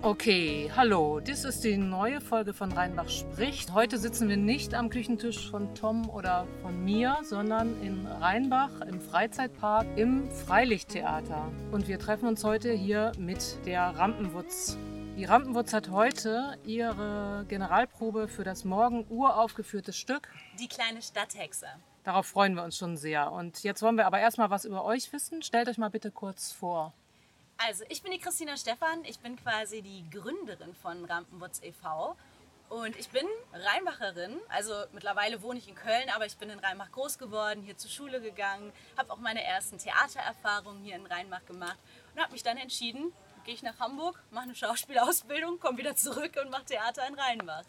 Okay, hallo, dies ist die neue Folge von Rheinbach spricht. Heute sitzen wir nicht am Küchentisch von Tom oder von mir, sondern in Rheinbach im Freizeitpark im Freilichttheater. Und wir treffen uns heute hier mit der Rampenwutz. Die Rampenwutz hat heute ihre Generalprobe für das morgen uraufgeführte Stück. Die kleine Stadthexe. Darauf freuen wir uns schon sehr. Und jetzt wollen wir aber erstmal was über euch wissen. Stellt euch mal bitte kurz vor. Also, ich bin die Christina Stephan. Ich bin quasi die Gründerin von Rampenwutz e.V. Und ich bin Rheinbacherin. Also, mittlerweile wohne ich in Köln, aber ich bin in Rheinbach groß geworden, hier zur Schule gegangen, habe auch meine ersten Theatererfahrungen hier in Rheinbach gemacht und habe mich dann entschieden, gehe ich nach Hamburg, mache eine Schauspielausbildung, komme wieder zurück und mache Theater in Rheinbach.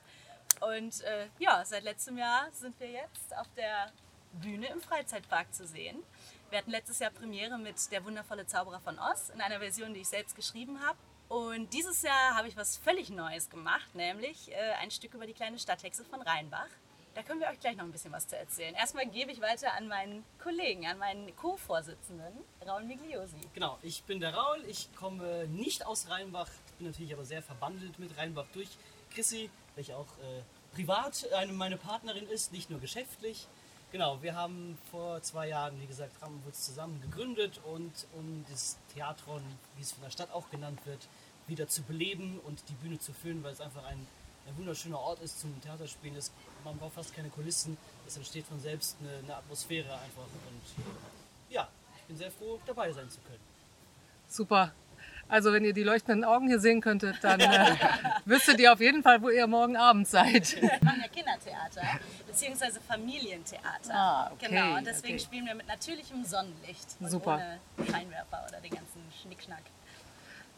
Und äh, ja, seit letztem Jahr sind wir jetzt auf der Bühne im Freizeitpark zu sehen. Wir hatten letztes Jahr Premiere mit Der wundervolle Zauberer von Oz in einer Version, die ich selbst geschrieben habe. Und dieses Jahr habe ich was völlig Neues gemacht, nämlich äh, ein Stück über die kleine Stadthexe von Rheinbach. Da können wir euch gleich noch ein bisschen was zu erzählen. Erstmal gebe ich weiter an meinen Kollegen, an meinen Co-Vorsitzenden, Raul Migliosi. Genau, ich bin der Raul, ich komme nicht aus Rheinbach, bin natürlich aber sehr verbandelt mit Rheinbach durch Chrissy, welche auch äh, privat eine, meine Partnerin ist, nicht nur geschäftlich. Genau, wir haben vor zwei Jahren, wie gesagt, Rammenwurz zusammen gegründet und um das Theatron, wie es von der Stadt auch genannt wird, wieder zu beleben und die Bühne zu füllen, weil es einfach ein, ein wunderschöner Ort ist zum Theaterspielen. Es, man braucht fast keine Kulissen, es entsteht von selbst eine, eine Atmosphäre einfach. Und ja, ich bin sehr froh, dabei sein zu können. Super. Also wenn ihr die leuchtenden Augen hier sehen könntet, dann äh, wüsstet ihr auf jeden Fall, wo ihr morgen Abend seid. Wir machen ja Kindertheater, beziehungsweise Familientheater. Ah, okay, Genau, und deswegen okay. spielen wir mit natürlichem Sonnenlicht und Super. ohne Scheinwerfer oder den ganzen Schnickschnack.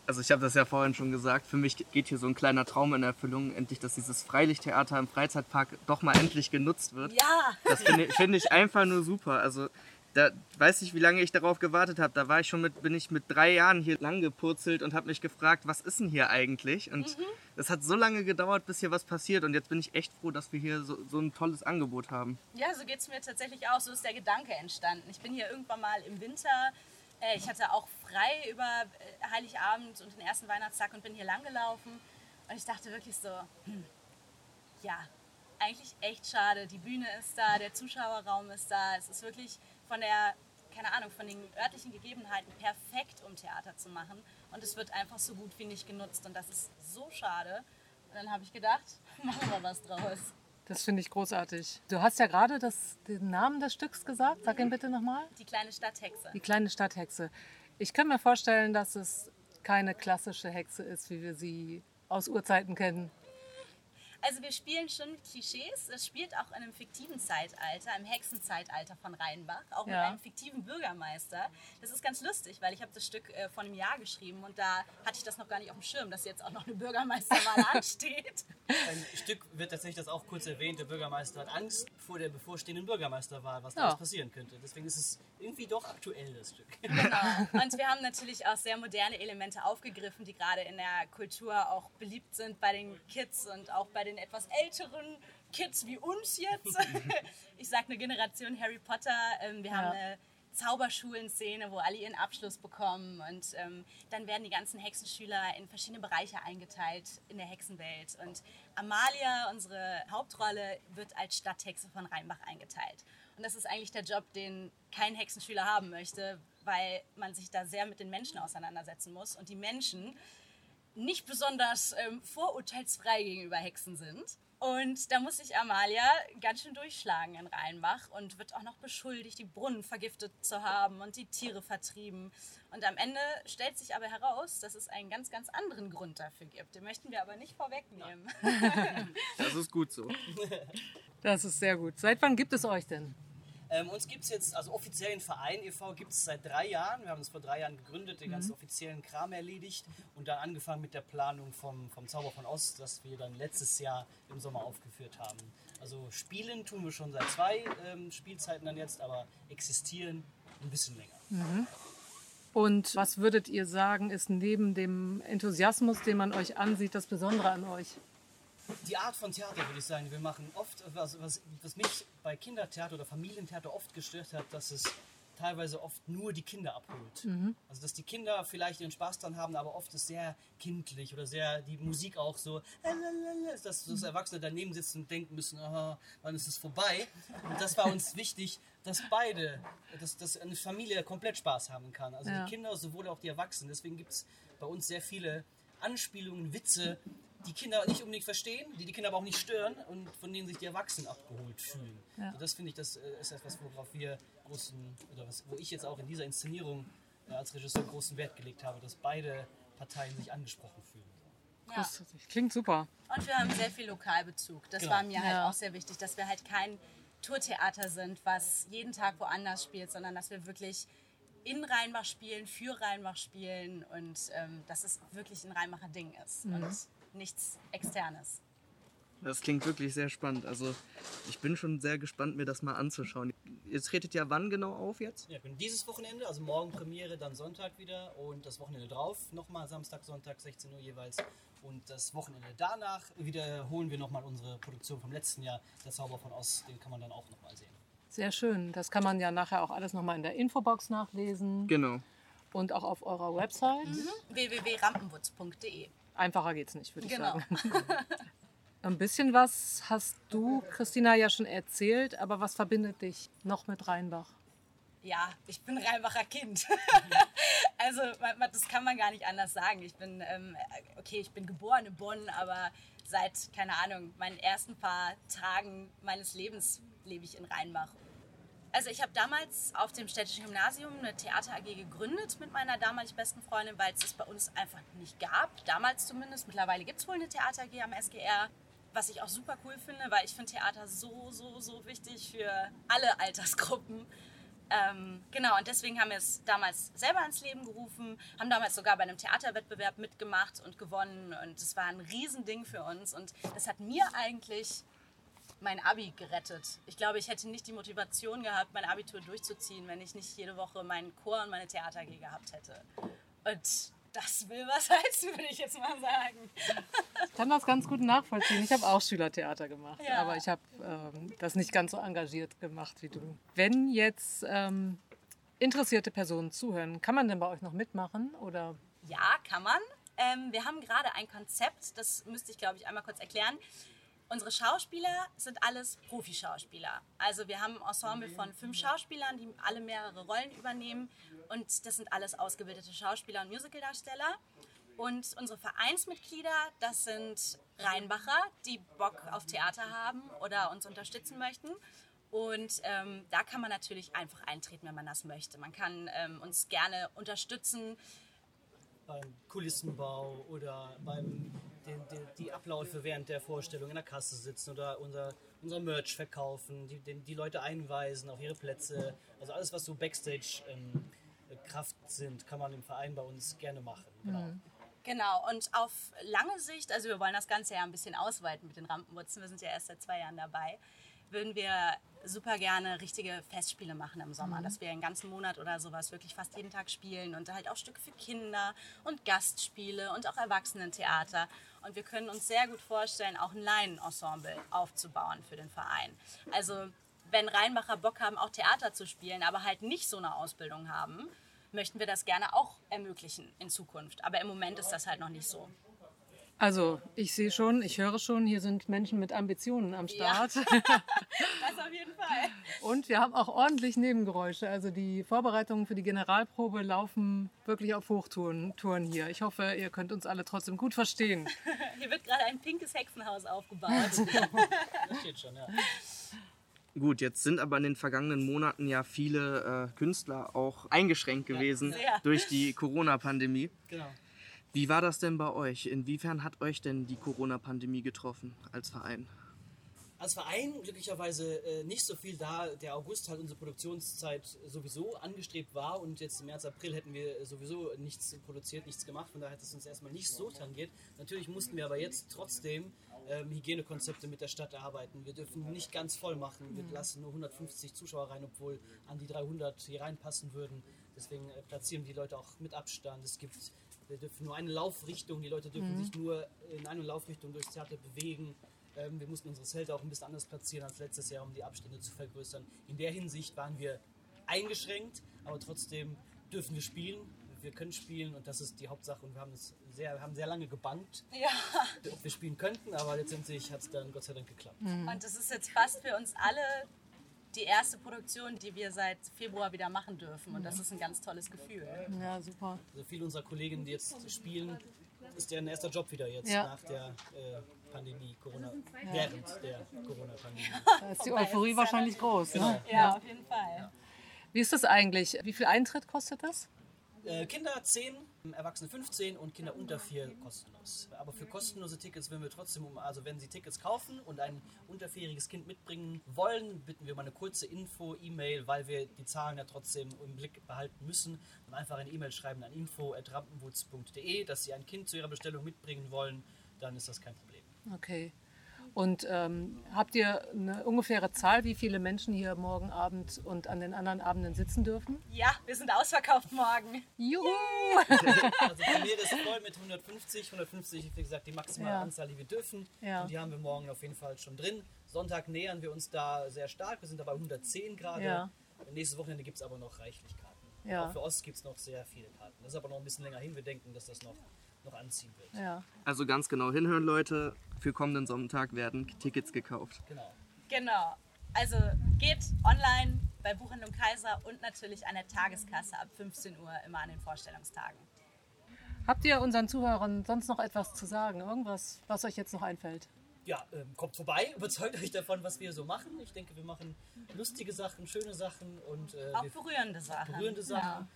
Also ich habe das ja vorhin schon gesagt, für mich geht hier so ein kleiner Traum in Erfüllung, endlich, dass dieses Freilichttheater im Freizeitpark doch mal endlich genutzt wird. Ja! Das finde ich, finde ich einfach nur super. Also da weiß ich, wie lange ich darauf gewartet habe. Da war ich schon mit, bin ich mit drei Jahren hier lang gepurzelt und habe mich gefragt, was ist denn hier eigentlich? Und es hat so lange gedauert, bis hier was passiert. Und jetzt bin ich echt froh, dass wir hier so, so ein tolles Angebot haben. Ja, so geht es mir tatsächlich auch. So ist der Gedanke entstanden. Ich bin hier irgendwann mal im Winter. Äh, ich hatte auch frei über äh, Heiligabend und den ersten Weihnachtstag und bin hier lang gelaufen. Und ich dachte wirklich so, hm, ja, eigentlich echt schade. Die Bühne ist da, der Zuschauerraum ist da. Es ist wirklich von der, keine Ahnung, von den örtlichen Gegebenheiten perfekt, um Theater zu machen. Und es wird einfach so gut wie nicht genutzt. Und das ist so schade. Und dann habe ich gedacht, machen wir was draus. Das finde ich großartig. Du hast ja gerade das, den Namen des Stücks gesagt. Sag ihn bitte nochmal. Die kleine Stadthexe. Die kleine Stadthexe. Ich kann mir vorstellen, dass es keine klassische Hexe ist, wie wir sie aus Urzeiten kennen. Also wir spielen schon mit Klischees. Es spielt auch in einem fiktiven Zeitalter, im Hexenzeitalter von Rheinbach, auch mit Ja. einem fiktiven Bürgermeister. Das ist ganz lustig, weil ich habe das Stück äh, vor einem Jahr geschrieben und da hatte ich das noch gar nicht auf dem Schirm, dass jetzt auch noch eine Bürgermeisterwahl ansteht. Ein Stück wird tatsächlich das auch kurz erwähnt, der Bürgermeister hat Angst vor der bevorstehenden Bürgermeisterwahl, was da Ja. alles passieren könnte. Deswegen ist es irgendwie doch aktuell, das Stück. Genau. Und wir haben natürlich auch sehr moderne Elemente aufgegriffen, die gerade in der Kultur auch beliebt sind bei den Kids und auch bei den etwas älteren Kids wie uns jetzt. Ich sag eine Generation Harry Potter. Ähm, Wir haben Ja. eine Zauberschulen-Szene, wo alle ihren Abschluss bekommen und ähm, dann werden die ganzen Hexenschüler in verschiedene Bereiche eingeteilt in der Hexenwelt und Amalia, unsere Hauptrolle, wird als Stadthexe von Rheinbach eingeteilt. Und das ist eigentlich der Job, den kein Hexenschüler haben möchte, weil man sich da sehr mit den Menschen auseinandersetzen muss und die Menschen nicht besonders ähm, vorurteilsfrei gegenüber Hexen sind. Und da muss sich Amalia ganz schön durchschlagen in Rheinbach und wird auch noch beschuldigt, die Brunnen vergiftet zu haben und die Tiere vertrieben. Und am Ende stellt sich aber heraus, dass es einen ganz, ganz anderen Grund dafür gibt. Den möchten wir aber nicht vorwegnehmen. Das ist gut so. Das ist sehr gut. Seit wann gibt es euch denn? Ähm, uns gibt es jetzt, also offiziellen Verein e.V. gibt es seit drei Jahren. Wir haben uns vor drei Jahren gegründet, den ganzen offiziellen Kram erledigt und dann angefangen mit der Planung vom, vom Zauber von Ost, das wir dann letztes Jahr im Sommer aufgeführt haben. Also spielen tun wir schon seit zwei ähm, Spielzeiten dann jetzt, aber existieren ein bisschen länger. Und was würdet ihr sagen, ist neben dem Enthusiasmus, den man euch ansieht, das Besondere an euch? Die Art von Theater, würde ich sagen, wir machen oft, was, was, was mich bei Kindertheater oder Familientheater oft gestört hat, dass es teilweise oft nur die Kinder abholt. Mhm. Also dass die Kinder vielleicht ihren Spaß dran haben, aber oft ist sehr kindlich oder sehr die Musik auch so, dass, dass Erwachsene daneben sitzen und denken müssen, aha, wann ist es vorbei? Und das war uns wichtig, dass beide, dass, dass eine Familie komplett Spaß haben kann. Also Ja. die Kinder sowohl auch die Erwachsenen. Deswegen gibt es bei uns sehr viele Anspielungen, Witze, die Kinder nicht unbedingt verstehen, die die Kinder aber auch nicht stören und von denen sich die Erwachsenen abgeholt fühlen. Ja. Also das finde ich, das äh, ist etwas, worauf wir großen, oder was, wo ich jetzt auch in dieser Inszenierung äh, als Regisseur großen Wert gelegt habe, dass beide Parteien sich angesprochen fühlen. Ja. Klingt super. Und wir haben sehr viel Lokalbezug. Das Genau. war mir halt Ja. auch sehr wichtig, dass wir halt kein Tourtheater sind, was jeden Tag woanders spielt, sondern dass wir wirklich in Rheinbach spielen, für Rheinbach spielen und ähm, dass es wirklich ein Rheinbacher Ding ist und nichts Externes. Das klingt wirklich sehr spannend. Also ich bin schon sehr gespannt, mir das mal anzuschauen. Ihr tretet ja wann genau auf jetzt? Ja, dieses Wochenende, also morgen Premiere, dann Sonntag wieder und das Wochenende drauf nochmal Samstag, Sonntag, 16 Uhr jeweils. Und das Wochenende danach wiederholen wir nochmal unsere Produktion vom letzten Jahr, Der Zauber von Oz, den kann man dann auch nochmal sehen. Sehr schön. Das kann man ja nachher auch alles nochmal in der Infobox nachlesen Genau. und auch auf eurer Website. www.rampenwutz.de Einfacher geht's nicht, würde ich Genau. sagen. Ein bisschen was hast du, Christina, ja schon erzählt, aber was verbindet dich noch mit Rheinbach? Ja, ich bin Rheinbacher Kind. also man- man- das kann man gar nicht anders sagen. Ich bin, ähm, okay, ich bin geboren in Bonn, aber seit, keine Ahnung, meinen ersten paar Tagen meines Lebens lebe ich in Rheinbach. Also ich habe damals auf dem städtischen Gymnasium eine Theater AG gegründet mit meiner damalig besten Freundin, weil es das bei uns einfach nicht gab. Damals zumindest. Mittlerweile gibt es wohl eine Theater AG am SGR. Was ich auch super cool finde, weil ich finde Theater so, so, so wichtig für alle Altersgruppen. Ähm, genau, und deswegen haben wir es damals selber ins Leben gerufen, haben damals sogar bei einem Theaterwettbewerb mitgemacht und gewonnen. Und es war ein Riesending für uns. Und das hat mir eigentlich mein Abi gerettet. Ich glaube, ich hätte nicht die Motivation gehabt, mein Abitur durchzuziehen, wenn ich nicht jede Woche meinen Chor und meine Theater gehabt hätte. Und das will was heißen, würde ich jetzt mal sagen. Ich kann das ganz gut nachvollziehen. Ich habe auch Schülertheater gemacht, Ja. aber ich habe ähm, das nicht ganz so engagiert gemacht wie du. Wenn jetzt ähm, interessierte Personen zuhören, kann man denn bei euch noch mitmachen? Oder Ja, kann man. Ähm, wir haben gerade ein Konzept, das müsste ich, glaube ich, einmal kurz erklären. Unsere Schauspieler sind alles Profischauspieler. Also wir haben ein Ensemble von fünf Schauspielern, die alle mehrere Rollen übernehmen. Und das sind alles ausgebildete Schauspieler und Musicaldarsteller. Und unsere Vereinsmitglieder, das sind Rheinbacher, die Bock auf Theater haben oder uns unterstützen möchten. Und ähm, da kann man natürlich einfach eintreten, wenn man das möchte. Man kann ähm, uns gerne unterstützen. beim Kulissenbau oder beim den, den, die Abläufe während der Vorstellung in der Kasse sitzen oder unser, unser Merch verkaufen, die, den, die Leute einweisen auf ihre Plätze. Also alles, was so Backstage ähm, Kraft sind, kann man im Verein bei uns gerne machen. Genau. Genau, und auf lange Sicht, also wir wollen das Ganze ja ein bisschen ausweiten mit den Rampenwurzeln, wir sind ja erst seit zwei Jahren dabei, würden wir super gerne richtige Festspiele machen im Sommer, dass wir einen ganzen Monat oder sowas wirklich fast jeden Tag spielen und halt auch Stücke für Kinder und Gastspiele und auch Erwachsenentheater. Und wir können uns sehr gut vorstellen, auch ein Laienensemble aufzubauen für den Verein. Also wenn Rheinbacher Bock haben, auch Theater zu spielen, aber halt nicht so eine Ausbildung haben, möchten wir das gerne auch ermöglichen in Zukunft. Aber im Moment ist das halt noch nicht so. Also ich sehe schon, ich höre schon, hier sind Menschen mit Ambitionen am Ja. Start. Das auf jeden Fall. Und wir haben auch ordentlich Nebengeräusche. Also die Vorbereitungen für die Generalprobe laufen wirklich auf Hochtouren Touren hier. Ich hoffe, ihr könnt uns alle trotzdem gut verstehen. Hier wird gerade ein pinkes Hexenhaus aufgebaut. Das steht schon, ja. Gut, jetzt sind aber in den vergangenen Monaten ja viele äh, Künstler auch eingeschränkt gewesen sehr. durch die Corona-Pandemie. Genau. Wie war das denn bei euch? Inwiefern hat euch denn die Corona-Pandemie getroffen als Verein? Als Verein glücklicherweise äh, nicht so viel da. Der August halt unsere Produktionszeit sowieso angestrebt war und jetzt im März, April hätten wir sowieso nichts produziert, nichts gemacht. Von daher hat es uns erstmal nicht so tangiert. Natürlich mussten wir aber jetzt trotzdem ähm, Hygienekonzepte mit der Stadt erarbeiten. Wir dürfen nicht ganz voll machen. Wir lassen nur 150 Zuschauer rein, obwohl an die 300 hier reinpassen würden. Deswegen äh, platzieren die Leute auch mit Abstand. Es gibt, wir dürfen nur eine Laufrichtung. Die Leute dürfen sich nur in eine Laufrichtung durchs Theater bewegen. Ähm, wir mussten unsere Zelte auch ein bisschen anders platzieren als letztes Jahr, um die Abstände zu vergrößern. In der Hinsicht waren wir eingeschränkt, aber trotzdem dürfen wir spielen. Wir können spielen und das ist die Hauptsache und wir haben es sehr, haben sehr lange gebankt, Ja. ob wir spielen könnten, aber letztendlich hat es dann Gott sei Dank geklappt. Und das ist jetzt fast für uns alle die erste Produktion, die wir seit Februar wieder machen dürfen. Und das ist ein ganz tolles Gefühl. Ja, super. Also viele unserer Kolleginnen, die jetzt spielen, ist deren erster Job wieder jetzt Ja. nach der äh, Pandemie, Corona, während der Corona-Pandemie. Da ist die Euphorie wahrscheinlich groß. Ne? Ja, auf jeden Fall. Wie ist das eigentlich? Wie viel Eintritt kostet das? Äh, Kinder 10, Erwachsene 15 und Kinder unter 4 kostenlos. Aber für kostenlose Tickets würden wir trotzdem, um, also wenn Sie Tickets kaufen und ein untervierjähriges Kind mitbringen wollen, bitten wir um eine kurze Info, E-Mail, weil wir die Zahlen ja trotzdem im Blick behalten müssen. Und einfach eine E-Mail schreiben an info.rampenwutz.de, dass Sie ein Kind zu Ihrer Bestellung mitbringen wollen, dann ist das kein Problem. Okay. Und ähm, habt ihr eine ungefähre Zahl, wie viele Menschen hier morgen Abend und an den anderen Abenden sitzen dürfen? Ja, wir sind ausverkauft morgen. Juhu! Also Premiere ist voll mit 150. 150 ist wie gesagt die maximale Ja. Anzahl, die wir dürfen. Ja. Und die haben wir morgen auf jeden Fall schon drin. Sonntag nähern wir uns da sehr stark. Wir sind dabei 110 gerade. Ja. Nächstes Wochenende gibt es aber noch reichlich Karten. Ja. Auch für Ost gibt es noch sehr viele Karten. Das ist aber noch ein bisschen länger hin. Wir denken, dass das noch, noch anziehen wird. Ja. Also ganz genau hinhören, Leute. Für kommenden Sonntag werden Tickets gekauft. Genau. Genau. Also geht online bei Buchhandlung Kaiser und natürlich an der Tageskasse ab 15 Uhr immer an den Vorstellungstagen. Habt ihr unseren Zuhörern sonst noch etwas zu sagen? Irgendwas, was euch jetzt noch einfällt? Ja, ähm, kommt vorbei, überzeugt euch davon, was wir so machen. Ich denke, wir machen lustige Sachen, schöne Sachen und äh, Auch berührende Sachen. berührende Sachen.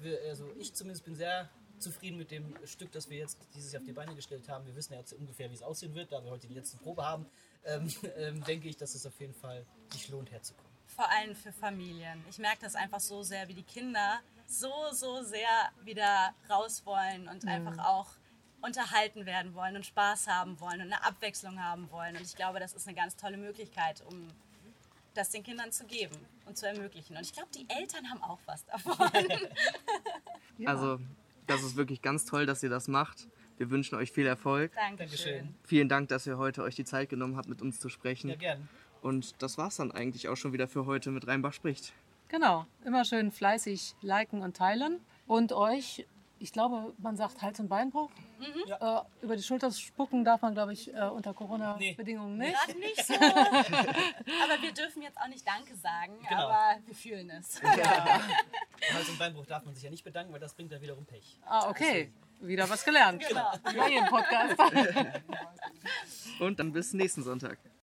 Wir, also ich zumindest bin sehr zufrieden mit dem Stück, das wir jetzt dieses Jahr auf die Beine gestellt haben. Wir wissen ja jetzt ungefähr, wie es aussehen wird, da wir heute die letzte Probe haben. Ähm, ähm, denke ich, dass es auf jeden Fall sich lohnt, herzukommen. Vor allem für Familien. Ich merke das einfach so sehr, wie die Kinder so, so sehr wieder raus wollen und einfach auch unterhalten werden wollen und Spaß haben wollen und eine Abwechslung haben wollen. Und ich glaube, das ist eine ganz tolle Möglichkeit, um das den Kindern zu geben und zu ermöglichen. Und ich glaube, die Eltern haben auch was davon. Also, das ist wirklich ganz toll, dass ihr das macht. Wir wünschen euch viel Erfolg. Dankeschön. Dankeschön. Vielen Dank, dass ihr heute euch die Zeit genommen habt, mit uns zu sprechen. Ja, gern. Und das war's dann eigentlich auch schon wieder für heute mit Rheinbach spricht. Genau, immer schön fleißig liken und teilen. Und euch, ich glaube, man sagt Hals- und Beinbruch. Äh, über die Schulter spucken darf man, glaube ich, äh, unter Corona-Bedingungen nicht. Gerade nicht so. aber wir dürfen jetzt auch nicht Danke sagen, Genau. aber wir fühlen es. Hals- und Beinbruch darf man sich ja nicht bedanken, weil das bringt dann wiederum Pech. Ah, okay. Wieder was gelernt. Genau. Wie Podcast. Und dann bis nächsten Sonntag.